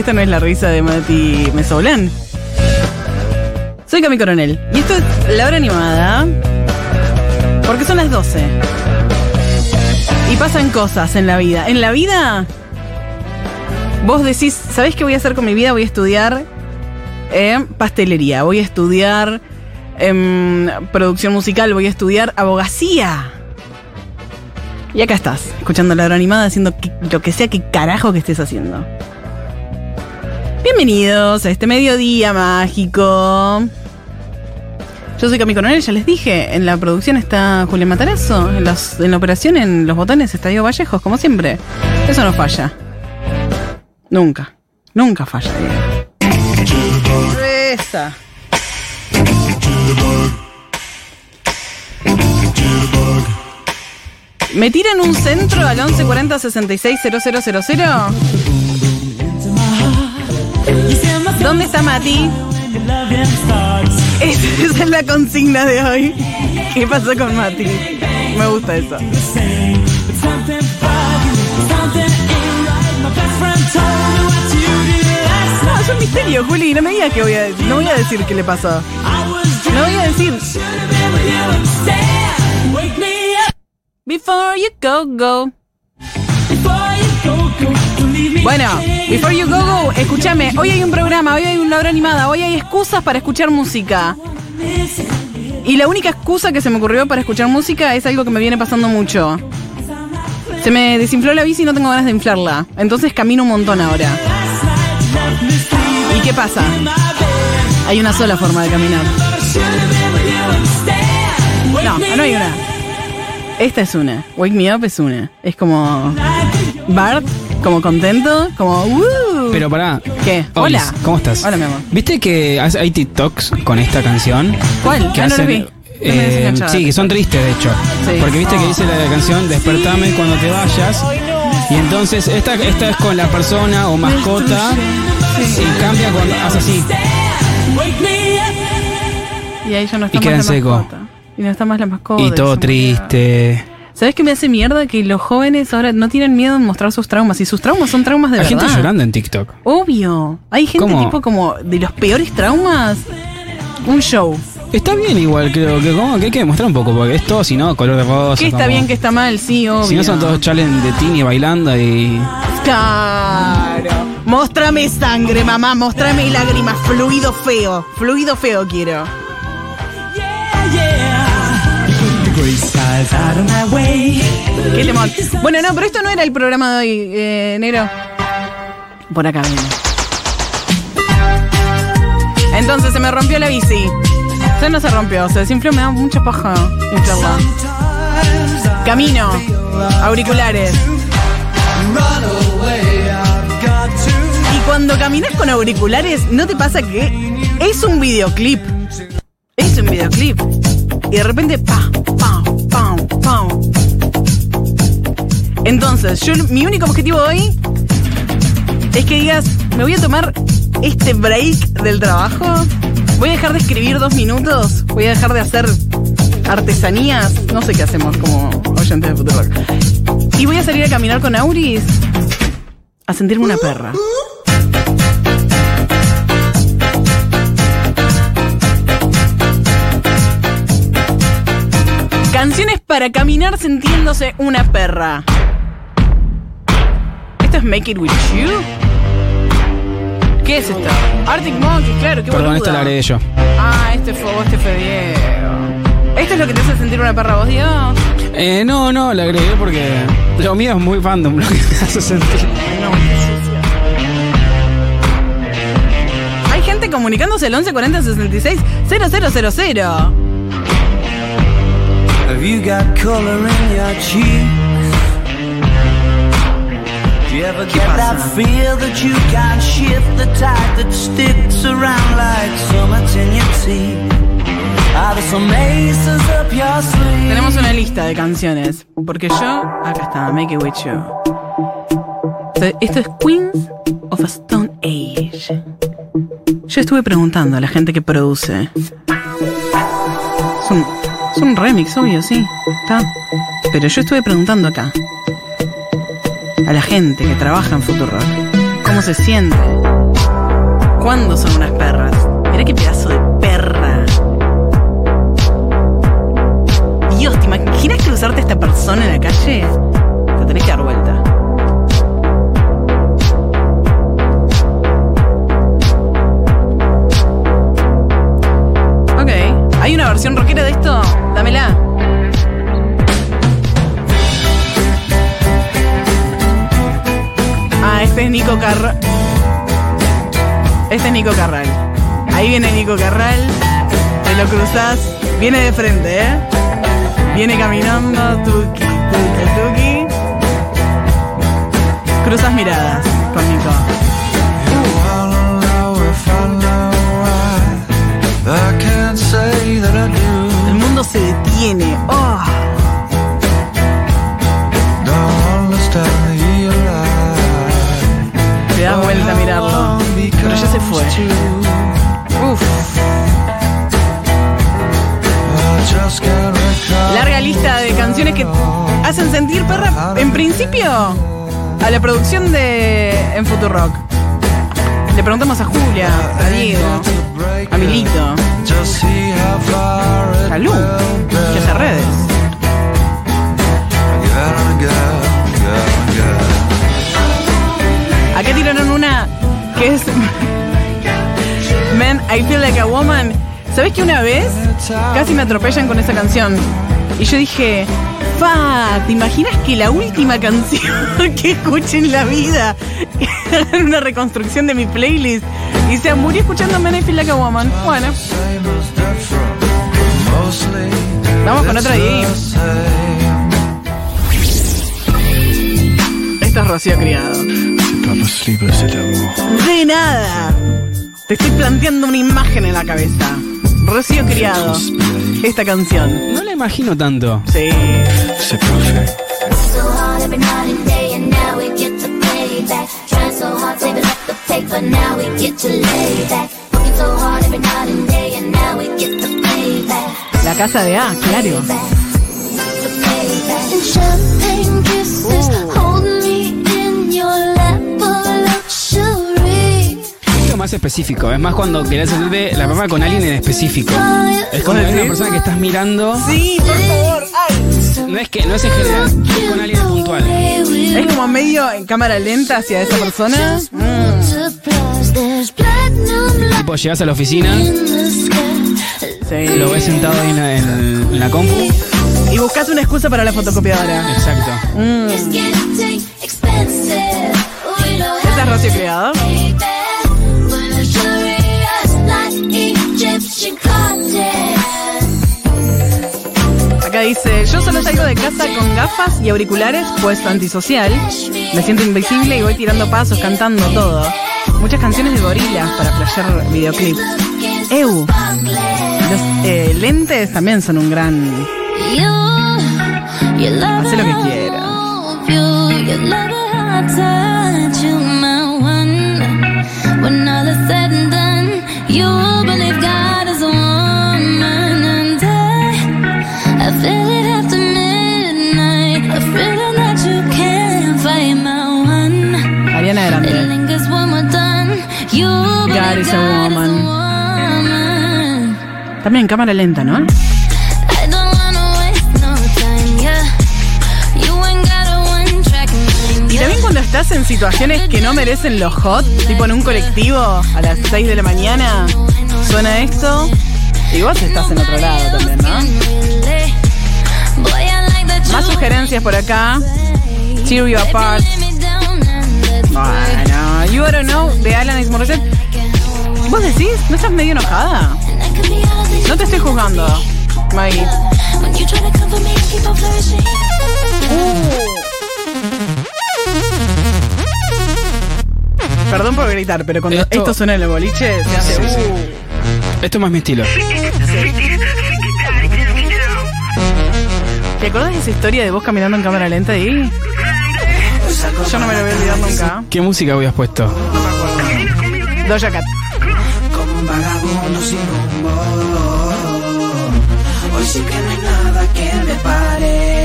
esta no es la risa de Mati Mesoblán. Soy Cami Coronel. Y esto es la hora animada. Porque son las 12. Y pasan cosas en la vida. En la vida, vos decís, ¿sabés qué voy a hacer con mi vida? Voy a estudiar eh, pastelería. Voy a estudiar em, producción musical. Voy a estudiar abogacía. Y acá estás, escuchando la hora animada, haciendo lo que sea que carajo que estés haciendo. Bienvenidos a este mediodía mágico. Yo soy Cami Coronel, ya les dije, en la producción está Julián los- en la operación, en los botones está Diego Vallejos, como siempre. Eso no falla. Nunca, nunca falla, Diego. Esa. ¿Me tiran un centro al 1140 66 000? ¿Dónde está Mati? Esa es la consigna de hoy. ¿Qué pasó con Mati? Me gusta eso. No, es un misterio, Juli. No me digas que voy a. No voy a decir qué le pasó. No voy a decir. Before you go, go. Bueno, Before You Go Go, escúchame, hoy hay un programa, hoy hay una hora animada, hoy hay excusas para escuchar música. Y la única excusa que se me ocurrió para escuchar música es algo que me viene pasando mucho. Se me desinfló la bici y no tengo ganas de inflarla. Entonces camino un montón ahora. ¿Y qué pasa? Hay una sola forma de caminar. No, no hay una. Esta es una. Wake Me Up es una. Es como Bart, como contento, como "Woo". Pero pará. ¿Qué? Olis, Hola. ¿Cómo estás? Hola, mi amor. ¿Viste que hay TikToks con esta canción? ¿Cuál? Que Ah, no lo hacen, vi. Eh, sí, que son tristes de hecho. Sí. Porque viste que dice la canción Despertame cuando te vayas. Y entonces esta, esta es con la persona o mascota. Y cambia cuando hace así. Y ahí ya no está Y más queda la en seco. mascota. Y no está más la mascota. Y todo triste. ¿Sabes qué me hace mierda? Que los jóvenes ahora no tienen miedo en mostrar sus traumas. Y sus traumas son traumas de Hay verdad. gente llorando en TikTok. Obvio. Hay gente ¿Cómo? tipo como de los peores traumas. Un show. Está bien igual, creo que como que hay que demostrar un poco, porque es todo si no, color de rosa. ¿Qué está como- bien, qué está mal? Sí, obvio. Si no son todos challenge de Tini bailando y. Claro. Móstrame sangre, mamá. Móstrame lágrimas. Fluido feo. Fluido feo quiero. Qué lemón. Bueno, no, pero esto no era el programa de hoy, eh. Por acá viene. Entonces se me rompió la bici. Se no se rompió, se desinfló, me da mucha paja inflarla. Camino, auriculares. Y cuando caminas con auriculares, ¿no te pasa que es un videoclip? Es un videoclip. Y de repente, pa, Entonces, yo mi único objetivo hoy es que digas, me voy a tomar este break del trabajo. Voy a dejar de escribir dos minutos. Voy a dejar de hacer artesanías. No sé qué hacemos como oyentes de Futurock. Y voy a salir a caminar con Auris a sentirme una perra. Canciones para caminar sintiéndose una perra. ¿Esto es Make It With You? ¿Qué es esto? Arctic Monkeys, claro, qué Perdón, boluda. esto lo agregué yo. Ah, este fue vos, este fue Diego. ¿Esto es lo que te hace sentir una perra vos, Diego? Eh, no, no, lo agregué porque lo mío es muy fandom, lo que me hace sentir. No. Hay gente comunicándose al 1140 66 0000. Have you got color in your cheeks? Do you ever get that feel that you can't shift the tide that sticks around like summits in your teeth? Are there some aces up your sleeve? Tenemos una lista de canciones. Porque yo, acá está, Make It With You. Esto es Queens of a Stone Age. Yo estuve preguntando a la gente que produce Es un, es un remix, obvio, sí. Está. Pero yo estuve preguntando acá. A la gente que trabaja en Futurock. ¿Cómo se siente? ¿Cuándo son unas perras? Mirá qué pedazo de perra. Dios, ¿te imaginas cruzarte a esta persona en la calle? Es Nico Carral. Este es Nico Carral. Ahí viene Nico Carral. Te lo cruzás. Viene de frente, ¿eh? Viene caminando. Tuki, tuki, tuki. Cruzas miradas con Nico. El mundo se detiene. Oh. Fue. Uf. Larga lista de canciones que hacen sentir perra. En principio, a la producción de En Futurock. Le preguntamos a Julia, a Diego, a Milito, a Lu, que hace redes. Acá tiraron una que es I Feel Like a Woman. ¿Sabes que una vez casi me atropellan con esa canción? Y yo dije, fa, ¿te imaginas que la última canción que escuche en la vida hagan una reconstrucción de mi playlist? Y se murió escuchando Man, I Feel Like a Woman. Bueno, vamos con otra ahí. Esto es Rocío Criado. De nada. Te estoy planteando una imagen en la cabeza. Rocío Criado. Esta canción. No la imagino tanto. Sí. C'est parfait. so hard every night and más específico. Es más cuando querés hacerte la papa con alguien en específico. Es como ¿Vos una persona que estás mirando. Sí, por favor. No es que no es en general, es con alguien puntual. Es como medio en cámara lenta hacia esa persona. Mm. Tipo, llegas a la oficina. Sí. lo ves sentado ahí en la, en- en la compu. Y buscas una excusa para la fotocopiadora. Exacto. Mm. Esa es Rocío Criado. Dice, yo solo salgo de casa con gafas y auriculares puesto antisocial. Me siento invisible y voy tirando pasos, cantando todo. Muchas canciones de gorilas para flashear videoclips. Eu. Los eh, lentes también son un gran... Hace lo que quieras. Ariana Grande. God is a woman. También cámara lenta, ¿no? Y también cuando estás en situaciones que no merecen los hot, tipo en un colectivo a las 6 de la mañana, suena esto y vos estás en otro lado también, ¿no? Más sugerencias por acá. Tear You Apart. Bueno, You Oughta Know de Alanis Morissette. ¿Vos decís? ¿No estás medio enojada? No te estoy juzgando, Maggie. Perdón por gritar, pero cuando esto, Esto- suena en el boliche, se hace. Sí, sí. uh. Esto es más mi estilo. ¿Te acordás de esa historia de vos caminando en cámara lenta ahí? Yo no me lo voy a olvidar nunca. ¿Qué música habías puesto? No me acuerdo. Doja Cat. como un vagabundo sin rumbo. Hoy sí que no hay nada que me pare.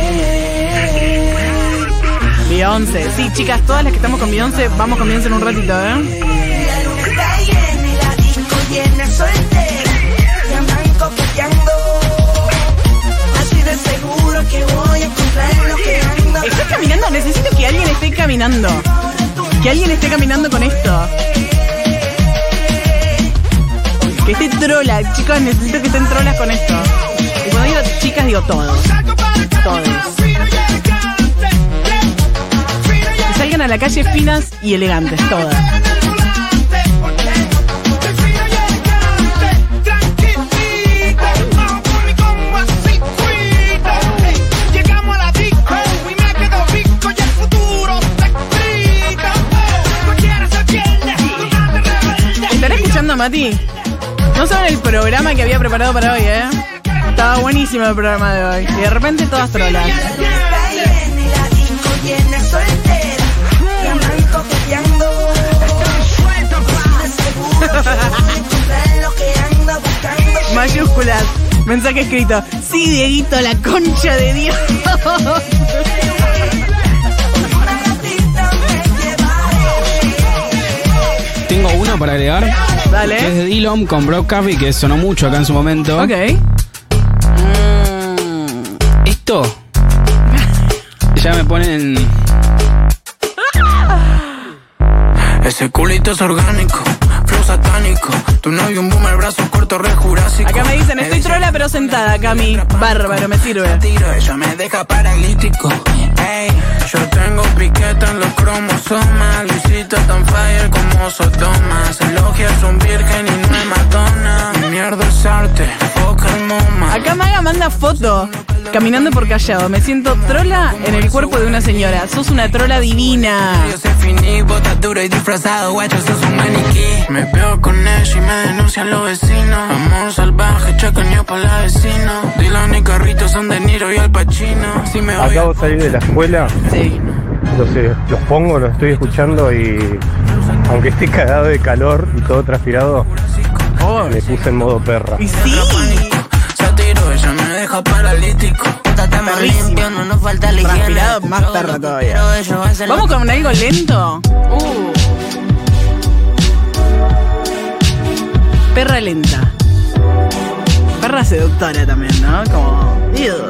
Beyoncé. Sí, chicas, todas las que estamos con Beyoncé, vamos con Beyoncé en un ratito, ¿eh? Voy a encontrar lo que ando. ¿Estás caminando? Necesito que alguien esté caminando. Que alguien esté caminando con esto. Que esté trola. Chicos, necesito que estén trolas con esto. Y cuando digo chicas, digo todos. Todos. Que salgan a la calle finas y elegantes, todas. ¿Estará escuchando, Mati? No saben el programa que había preparado para hoy, ¿eh? Estaba buenísimo el programa de hoy. Y de repente todas trolas. Mayúsculas. Mensaje escrito. Sí, Dieguito, la concha de Dios. Tengo una para agregar. Que es Dale. de Dillon con Brock Coffee, que sonó mucho acá en su momento. Ok. Esto ya me ponen. Ese culito es orgánico, flow satánico. Tu novio un boomer, brazo corto, re jurásico. Acá me dicen, estoy trola pero sentada, Cami. Bárbaro, me sirve. Tiro, ella me deja paralítico. Ey, yo tengo piqueta en los cromosomas. Luisito tan fire como Sodoma. Se elogia, es un virgen y no es Madonna. Mi mierda es arte, foca el moma. Acá Maga manda foto. Caminando por callado. Me siento trola en el cuerpo de una señora. Sos una trola divina. Yo sé finí, bota duro y disfrazado, guacho, sos un maniquí. Me pego con ella y me denuncian los vecinos. Amor salvaje, chacaño para la vecino. Dylan y Carrito son de Niro y Al Pacino. Si me voy Acabo de salir de la escuela, Sí. entonces los pongo, los estoy escuchando y aunque esté cagado de calor y todo transpirado, Oh. me puse en modo perra. Y sí. Ella me deja paralítico. Perrísimo. limpio, no nos falta la higiene. Transpirado, más perra todavía. Vamos con algo lento. Uh. Perra lenta. Perra seductora también, ¿no? Como. ew.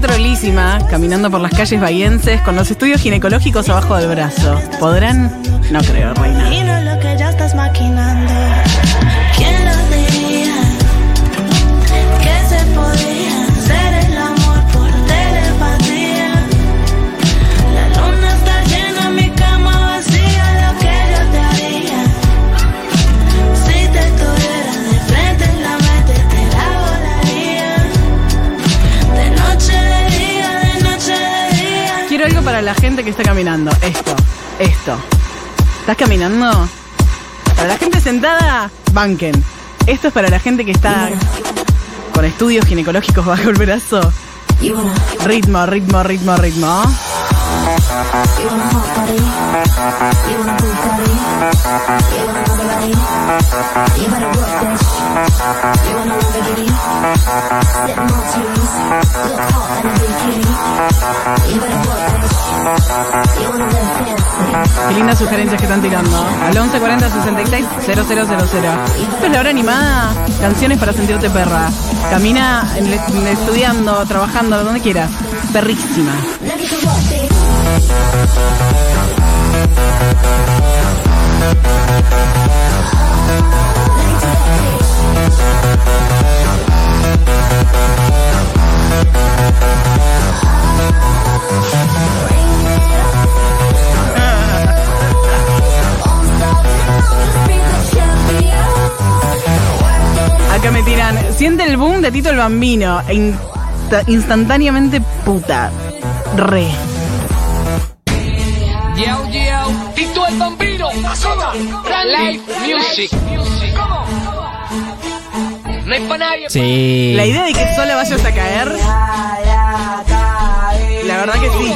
trolísima, caminando por las calles bahienses con los estudios ginecológicos abajo del brazo. ¿Podrán? No creo, reina. La gente que está caminando. Esto, esto. ¿Estás caminando? Para la gente sentada, banquen. Esto es para la gente que está con estudios ginecológicos bajo el brazo. Ritmo, ritmo, ritmo, ritmo. Qué lindas sugerencias que están tirando. Al 1140 66 000. Esto es la hora animada. Canciones para sentirte perra. Camina estudiando, trabajando, donde quieras. Perrísima. Acá me tiran, siente el boom de Tito el Bambino, e instantáneamente puta, re. Yo, yo. Tito el Bambino, live music. No hay para nadie. Sí. La idea de que solo vayas a caer. La verdad que sí.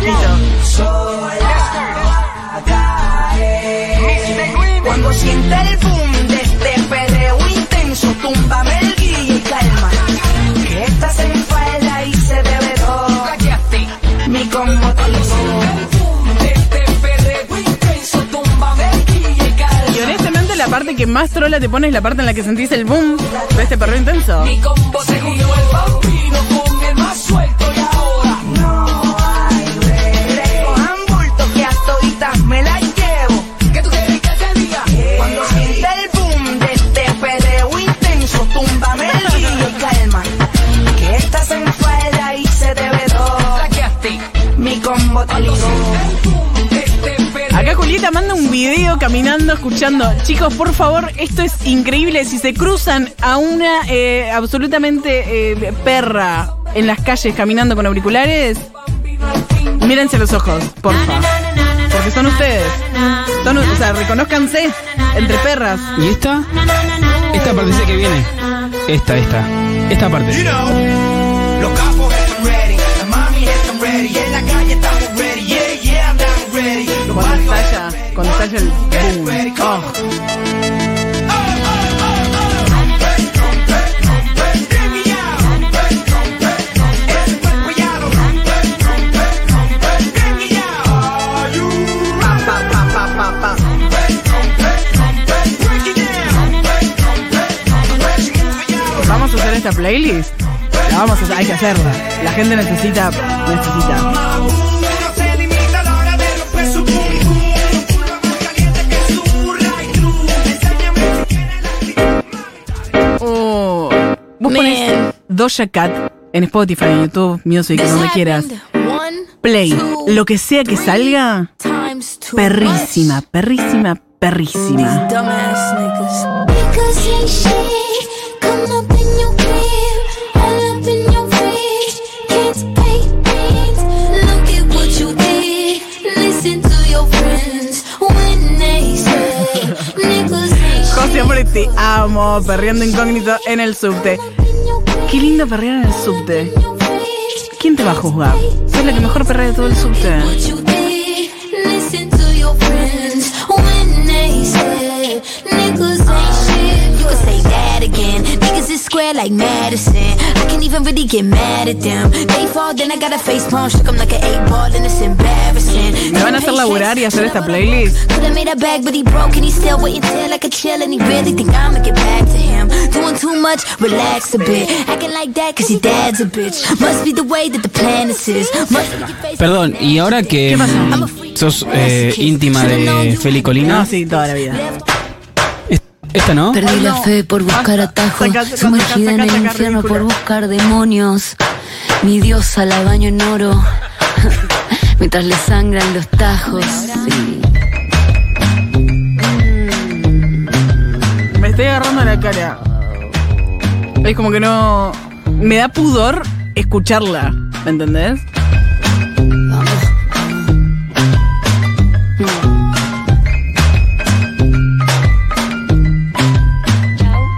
Tito. Cuando sienta el boom de este perreo intenso, túmbame el y calma. Que estás en falda y se te ve todo. Mi combo te Y honestamente la parte que más trola te pone es la parte en la que sentís el boom de este perro intenso. Cojan Acá Julieta manda un video caminando, escuchando. Chicos, por favor, esto es increíble. Si se cruzan a una eh, absolutamente eh, perra en las calles caminando con auriculares, mírense los ojos, porfa. Porque son ustedes. Son, o sea, reconózcanse entre perras. ¿Y esta? Esta partecita que viene. Esta, esta. Esta parte. Los capos están ready, las mami están ready, y en la calle estamos ready, cuando estalla el boom. Vamos a hacer esta playlist. La vamos a hay que hacerla. La gente necesita, necesita. Doja Cat en Spotify, en YouTube, Music, donde quieras. Play, lo que sea que salga, perrísima, perrísima, perrísima. José, hombre, te amo, perreando incógnito en el subte. Qué lindo perrear en el subte. ¿Quién te va a juzgar? Sos la que mejor perrea de todo el subte. Square like Madison. I can't even really get mad at them. They fall, then I got a face palm, shook like an eight ball, and it's embarrassing. ¿Me van a hacer laburar y hacer esta playlist? Could've made a bag, but he broke and he still waiting till like a chill, and he really think I'ma get back to him. Doing too much, relax a bit. Acting like that, cause your dad's a bitch. Must be the way that the plan is. Perdón, y ahora que mm, sos eh, íntima de Feli Colina, No, sí, toda la vida. es- esta no. Perdí la fe por buscar atajos, sumergida en el infierno por buscar demonios. Mi diosa la baño en oro, mientras le sangran los tajos. Sí. Estoy agarrando la cara. Es como que no. Me da pudor escucharla. ¿Me entendés?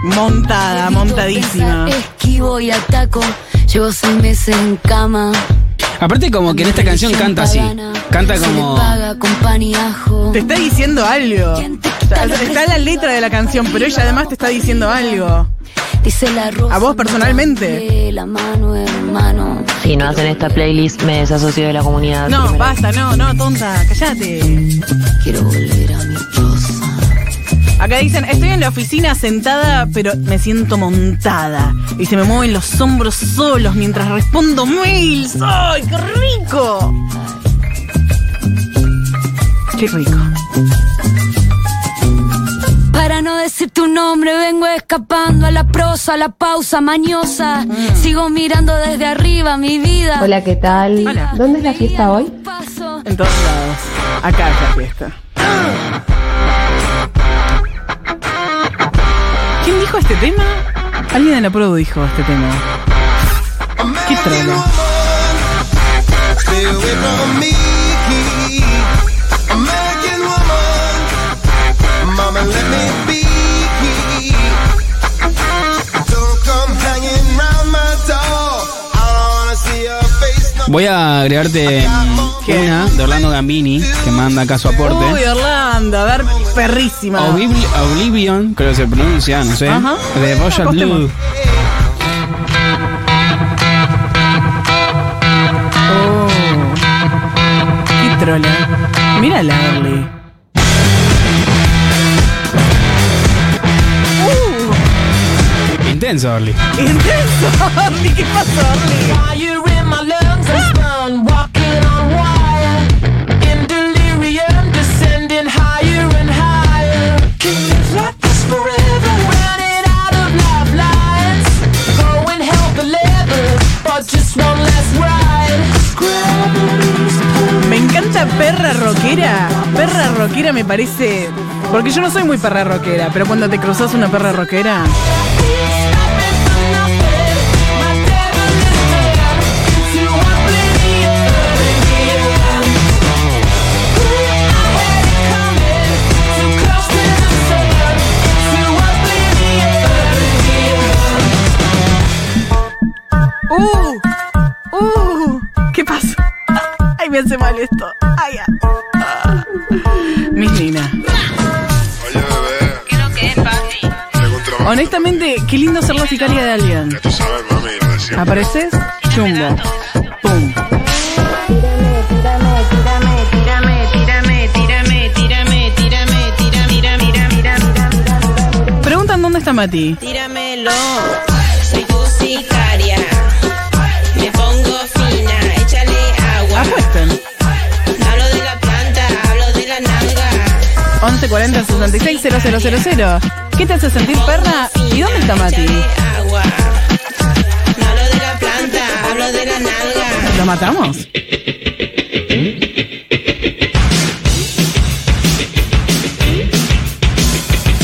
Montada, montadísima. Esquivo y ataco, llevo seis meses en cama. Aparte como que en esta canción canta así. Canta como... Te está diciendo algo. Está la letra de la canción, pero ella además te está diciendo algo. Dice la rosa. ¿A vos personalmente? La mano, hermano. Si no hacen esta playlist, me desasocio de la comunidad. No, basta, no, no, tonta, cállate. Quiero volver a mi. Acá dicen, estoy en la oficina sentada, pero me siento montada. Y se me mueven los hombros solos mientras respondo mails. ¡Ay, qué rico! Qué rico. Decir tu nombre, vengo escapando a la prosa, a la pausa mañosa. Mm. Sigo mirando desde arriba mi vida. Hola, ¿qué tal? Hola. ¿Dónde es la fiesta hoy? En todos lados. Acá es la fiesta. ¿Quién dijo este tema? Alguien en la produ dijo este tema. Qué trono. Voy a agregarte mm, una de Orlando Gambini, que manda acá su aporte. Uy, Orlando, a ver, perrísima. Obli- Oblivion, creo que se pronuncia, no sé. Ajá. De Royal Apostemos. Blue. Oh. Qué trola. Mira la Early. Intenso, Orly. Intenso, Early. ¿Qué pasó, Early? Perra rockera. Perra rockera me parece. Porque yo no soy muy perra rockera, pero cuando te cruzas una perra rockera. Honestamente, qué lindo ser la sicaria de alguien. Tú sabes, mami. ¿Apareces? Chumbo. Pum. Preguntan dónde está Mati. Tíramelo, soy tu sicaria. Me pongo fina, échale agua. Apuesten. 1140 66 000. ¿Qué te hace sentir perra? ¿Y dónde está Mati? Agua. Hablo de la planta, hablo de la nalga. ¿Lo matamos?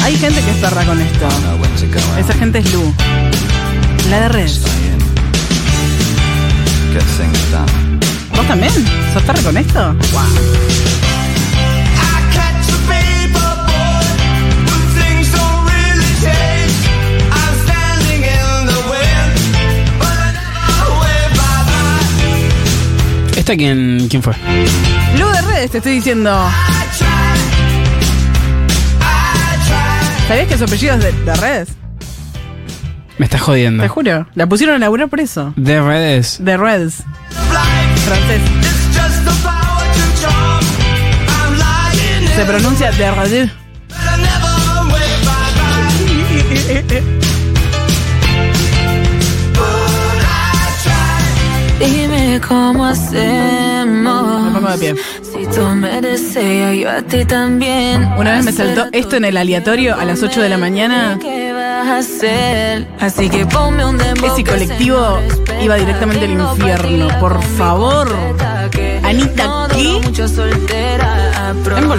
Hay gente que es perra con esto. Esa gente es Lu. La de Red. ¿Vos también? ¿Sos perra con esto? I ¿Esta quién, quién fue? Lu de Redes, te estoy diciendo. ¿Sabías que su apellido es de, de Redes? Me estás jodiendo. Te juro. La pusieron a laburar por eso. De redes. De Redes. Francés. Se pronuncia de Redes. Cómo Me hacemos. pongo de pie. Si tú me deseas, yo a ti también. Una vez me saltó esto en el aleatorio a las 8 de la mañana. Así que ponme un Ese colectivo iba directamente al infierno. Por favor. Anita, ¿qué? duró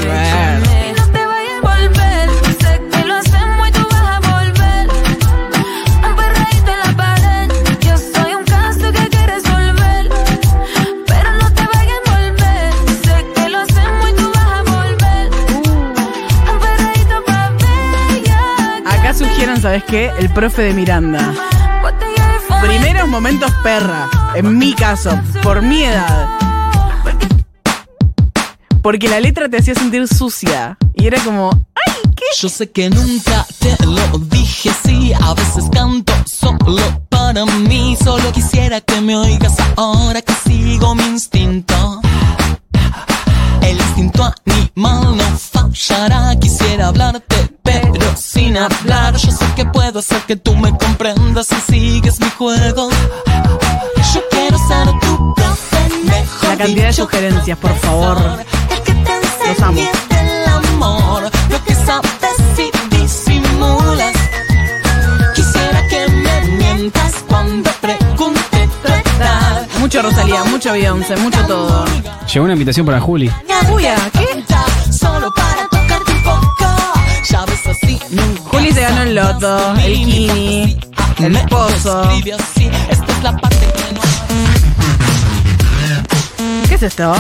¿sabes qué? El profe de Miranda. Primeros momentos perra. En mi caso, por mi edad. Porque la letra te hacía sentir sucia. Y era como, ¡ay, qué! Yo sé que nunca te lo dije así, a veces canto solo para mí, solo quisiera que me oigas ahora que sigo mi instinto. El instinto animal no fallará, quisiera hablarte, pero sin hablar, yo sé que puedo hacer que tú me comprendas si sigues mi juego. Yo quiero ser tu profe, mejor La cantidad de sugerencias, por favor. el que te Los amo. enseñe del amor, lo que sabes y disimulas. Quisiera que me mientas cuando pregunte tu edad. Mucho Rosalía, mucho Beyoncé, mucho todo. Llegó una invitación para Juli. Uy, ¿a qué? Ganó el loto, el Kini. El esposo. ¿Qué es esto?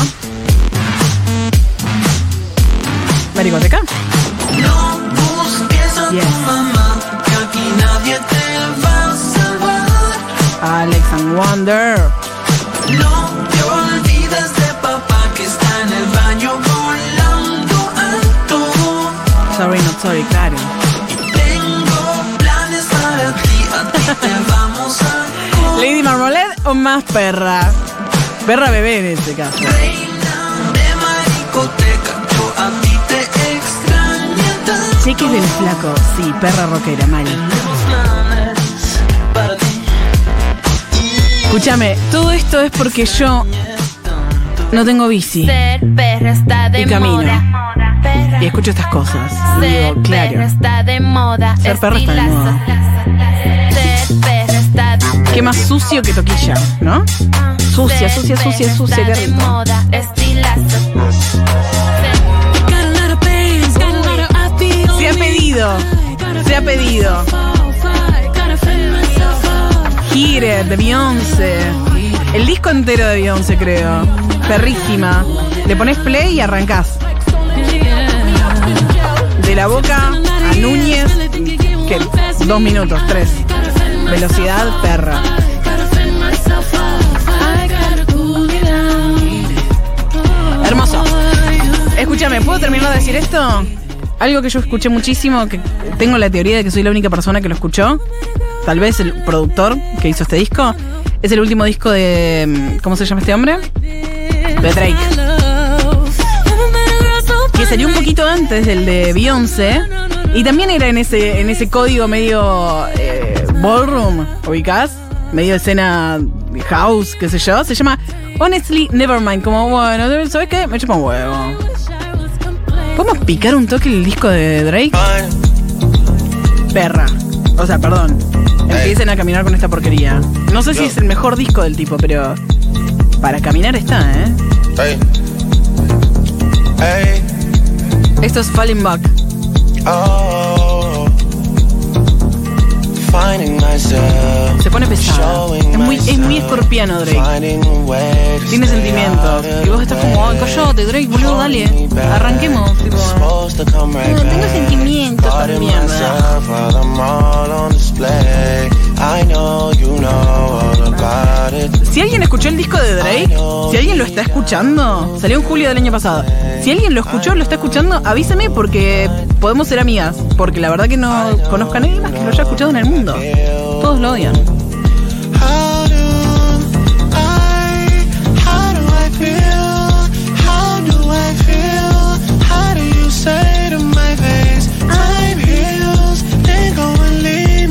¿Maricoteca? No busques a Yes. tu mamá, que aquí nadie te va a salvar. Alex and Wonder. No te olvides de papá que está en el baño volando alto. Sorry, not sorry, claro. Lady Marmalade o más perra. Perra bebé en este caso. Cheques del flaco. Sí, perra rockera, mal. Escúchame, todo esto es porque yo no tengo bici Ser perra está de y camino. moda. Y escucho estas cosas. Ser digo, perra claro. está de moda. Ser perra está de moda. Qué más sucio que toquilla, ¿no? Sucia, sucia, sucia, sucia, qué rico. Se ha pedido. Se ha pedido. It, de Beyoncé. El disco entero de Beyoncé, creo. Perrísima. Le pones play y arrancás. De la boca a Núñez. ¿Qué? Dos minutos, tres. Velocidad, perra. Hermoso. Escúchame, ¿puedo terminar de decir esto? Algo que yo escuché muchísimo, que tengo la teoría de que soy la única persona que lo escuchó. Tal vez el productor que hizo este disco. Es el último disco de. mm, ¿Cómo se llama este hombre? De Drake. Que salió un poquito antes del de Beyoncé. Y también era en ese, en ese código medio eh, ballroom, ubicás, medio escena house, qué sé yo. Se llama Honestly Nevermind. Como, bueno, ¿sabes qué? Me chupa un huevo. ¿Podemos picar un toque el disco de Drake? Perra. O sea, perdón. Empiecen a caminar con esta porquería. No sé si es el mejor disco del tipo, pero para caminar está, ¿eh? Hey. Hey. Esto es Falling Back. Oh. Se pone pesado. Es muy, es muy escorpiano Drake. Tiene sentimientos. Y vos estás como, ay, callate, Drake, boludo, dale. Arranquemos, tipo. No, tengo sentimientos también, myself Si alguien escuchó el disco de Drake, si alguien lo está escuchando, salió en julio del año pasado. Si alguien lo escuchó, lo está escuchando, avísame porque podemos ser amigas. Porque la verdad que no conozco a nadie más que lo haya escuchado en el mundo. Todos lo odian.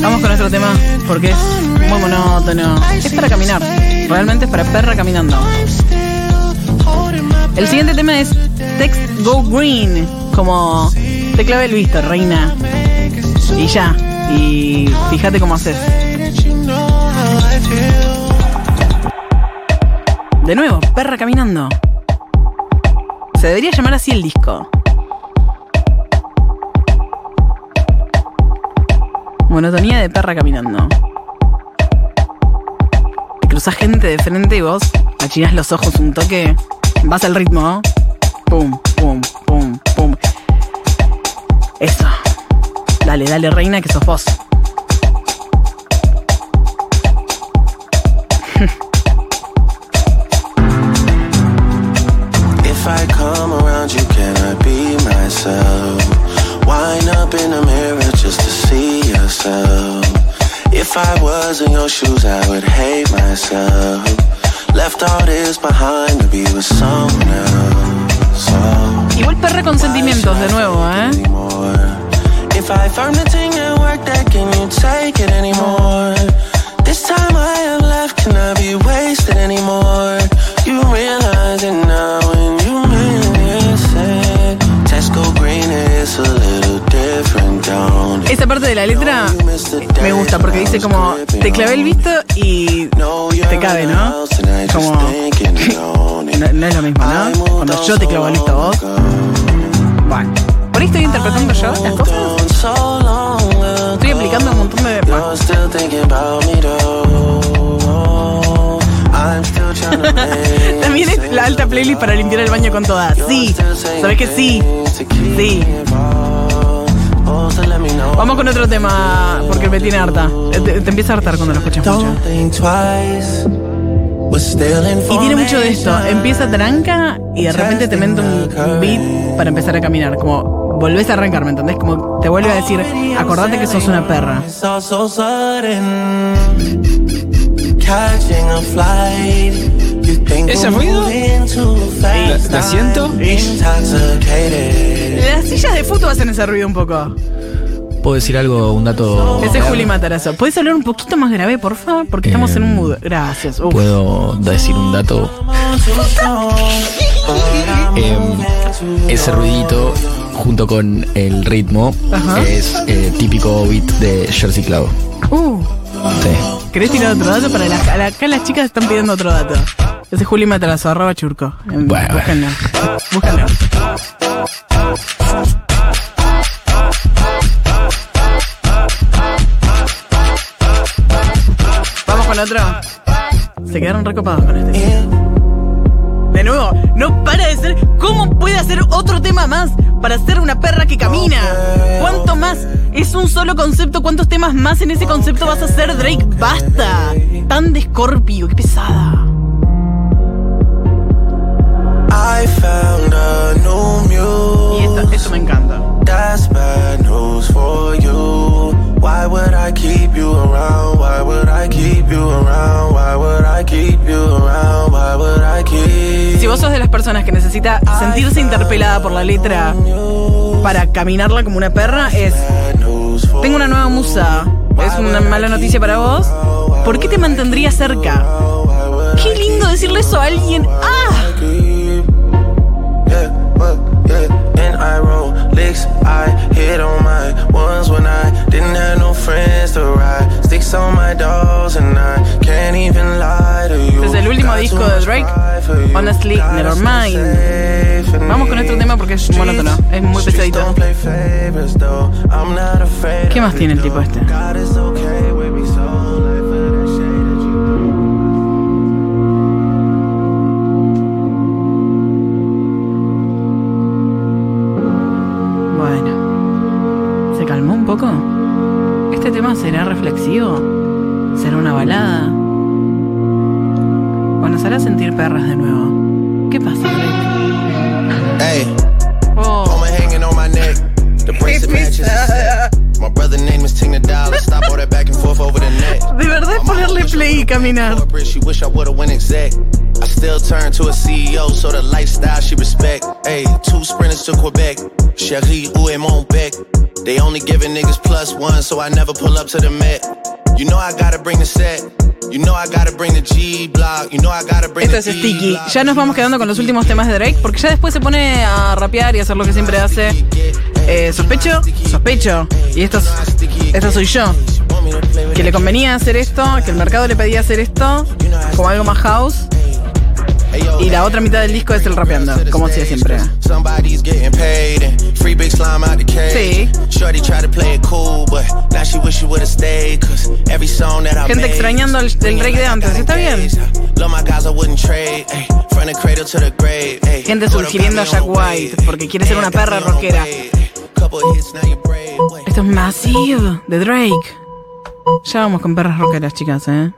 Vamos con otro tema porque es muy monótono. Es para caminar. Realmente es para perra caminando. El siguiente tema es Text Go Green. Como te clave el visto, reina. Y ya. Y fíjate cómo haces. De nuevo, perra caminando. Se debería llamar así el disco. Monotonía de perra caminando. Te cruzas gente de frente y vos achinas los ojos un toque. Vas al ritmo. ¿no? Pum, pum, pum, pum. Eso. Dale, dale, reina, que sos vos. If I come around you, can I be myself? Wind up in the mirror just to see yourself. If I was in your shoes, I would hate myself. Left all this behind to be with someone else. Igual perra con sentimientos, de nuevo, ¿eh? if I found the thing that worked, that can you take it anymore? This time I have left, cannot be wasted anymore. You realize it now when you miss it. Tesco green is a little different, don't it? Esa parte de la letra me gusta porque dice como, te clavé el visto y te cabe, ¿no? Como, no, es lo mismo, ¿no? Cuando yo te clavo el visto vos. Bueno, por ahí estoy interpretando yo las cosas. Estoy aplicando un montón de... También es la alta playlist para limpiar el baño con todas. Sí, ¿sabes que sí? Sí. Vamos con otro tema, porque me tiene harta. Eh, Te, te empieza a hartar cuando lo escuchas mucho. Don't think twice. We're still in Y tiene mucho de esto. Empieza tranca y de repente te mete un beat para empezar a caminar. Como volvés a arrancar, ¿me entendés? Como te vuelve a decir, acordate que sos una perra. ¿Ese we're ruido? ¿La- la siento? Intoxicated. Las sillas de fútbol hacen ese ruido un poco. ¿Puedo decir algo, un dato? Ese es Juli Matarazo. ¿Puedes hablar un poquito más grave, por favor? Porque estamos en un mood. Gracias. Uf. ¿Puedo decir un dato? Em, ese ruidito, junto con el ritmo, Ajá. es eh, típico beat de Jersey Club. Uh, Sí. ¿Querés tirar otro dato? Para la- acá las chicas están pidiendo otro dato. Ese es Juli Matarazo, arroba churco. Em, Bueno. Búsquenlo. Búsquenlo. Con otro. Se quedaron recopados con este. De nuevo, no para de ser. ¿Cómo puede hacer otro tema más para ser una perra que camina? ¿Cuánto más? Es un solo concepto. ¿Cuántos temas más en ese concepto vas a hacer, Drake? ¡Basta! Tan de Scorpio, qué pesada. I found a new muse. Y esto me encanta. That's bad news for you. Why would I keep you around? Why would I keep you around? Why would I keep you around? Why would I keep Si vos sos de las personas que necesita sentirse interpelada por la letra para caminarla como una perra, es. Tengo una nueva musa. Es una mala noticia para vos. ¿Por qué te mantendría cerca? Qué lindo decirle eso a alguien. ¡Ah! I hit on my ones when I didn't have disco de Drake. Honestly, never mind. Vamos con otro tema porque es monótono. Es muy pesadito. ¿Qué más tiene el tipo este? Bueno. ¿Se calmó un poco? ¿Este tema será reflexivo? ¿Será una balada? ¿O nos hará sentir perras de nuevo? ¿Qué pasa, Drake? Hey, Oh. Hanging on my neck. The bracelet matches. My brother name is Tina Dollar. Stop all that back and forth over the net. De verdad ponerle play y caminar. She wish I would've went exec. I still turn to a CEO, so the lifestyle she respect. Hey, two sprinters to Quebec. Cherie, où est mon bec? They only giving niggas plus one, so I never pull up to the Met. You know I gotta bring the set. You know I gotta bring the G block. You know I gotta bring Esto es Sticky. Ya nos vamos quedando con los últimos temas de Drake porque ya después se pone a rapear y hacer lo que siempre hace. Eh, sospecho, sospecho. Y esto, es- esto soy yo. Que le convenía hacer esto, que el mercado le pedía hacer esto, como algo más house. Y la otra mitad del disco es el rapeando, como hacía siempre. I Gente extrañando el, el Drake de antes, ¿está bien? Gente sugiriendo a Jack White porque quiere ser una perra rockera. Esto es Massive de Drake. Ya vamos con perras rockeras, chicas, ¿eh?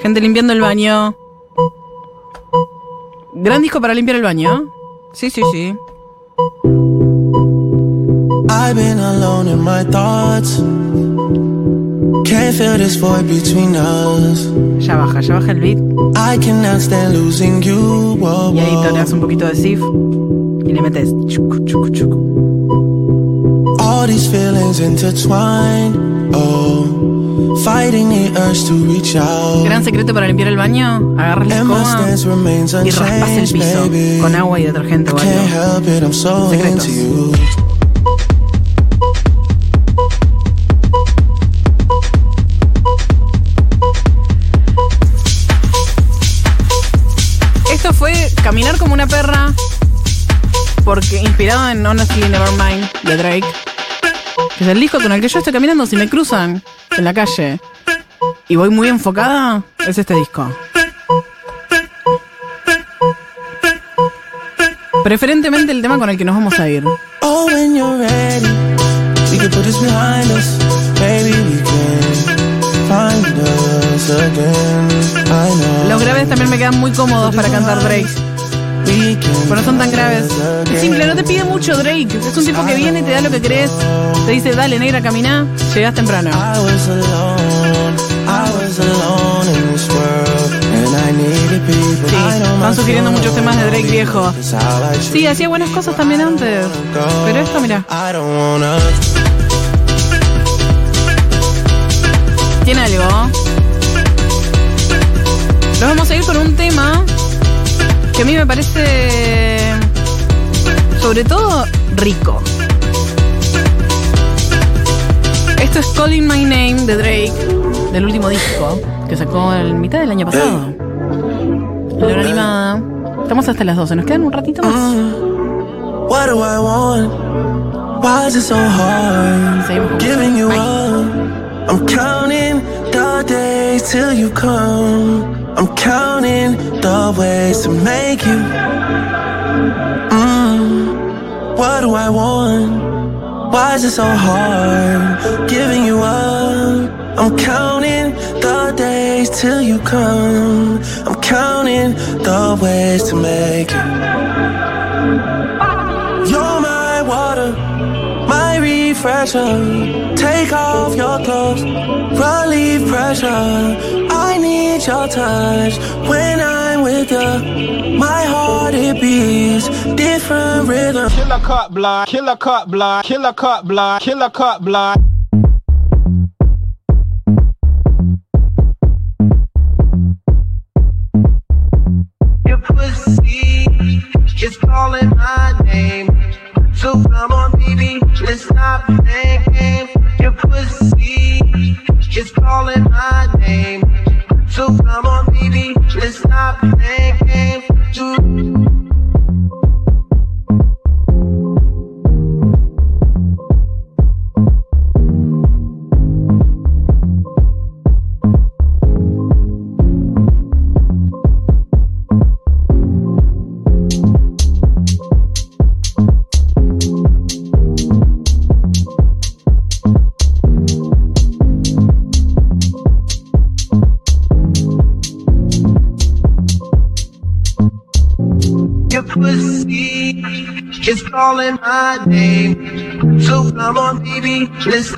Gente limpiando el baño. Gran disco para limpiar el baño. Sí, sí, sí. I've been alone in my thoughts. Can't feel this void between us. Ya baja, ya baja el beat. I cannot stand losing you. Whoa, Y ahí whoa. toreas un poquito de Sif. Y le metes. chucu, chucu, chucu. All these feelings intertwined. Oh, fighting the urge to reach out. Gran secreto para limpiar el baño. Agarras la escoba y raspas el piso con agua y detergente o algo. Secretos. Esto fue Caminar como una perra. Porque inspirado en Honestly Nevermind de Drake. Que es el disco con el que yo estoy caminando si me cruzan en la calle y voy muy enfocada, es este disco. Preferentemente el tema con el que nos vamos a ir. Los graves también me quedan muy cómodos para cantar breaks. Pero no son tan graves. Es simple, no te pide mucho Drake. Es un tipo que viene, te da lo que querés. Te dice, dale, negra, caminá. Llegás temprano. Sí, van sugiriendo muchos temas de Drake viejo. Sí, hacía buenas cosas también antes. Pero esto, mira, tiene algo. Nos vamos a ir con un tema que a mí me parece, sobre todo, rico. Esto es Calling My Name de Drake, del último disco, que sacó en mitad del año pasado. La hora animada. Estamos hasta las 12, ¿nos quedan un ratito más? What do I want? Why is it so hard? Giving you up. I'm counting the days till you come. I'm counting the ways to make you. Mm, what do I want? Why is it so hard? Giving you up. I'm counting the days till you come. I'm counting the ways to make you. You're refresher. Take off your clothes, relieve pressure. I need your touch when I'm with you. My heart it beats different rhythm. Killer cut block, killer cut block, killer cut block, killer cut block.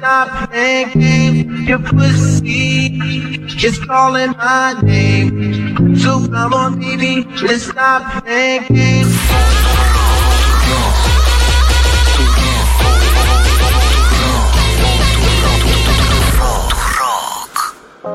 Stop games. Your pussy is calling my name. So come on, baby, let's stop games.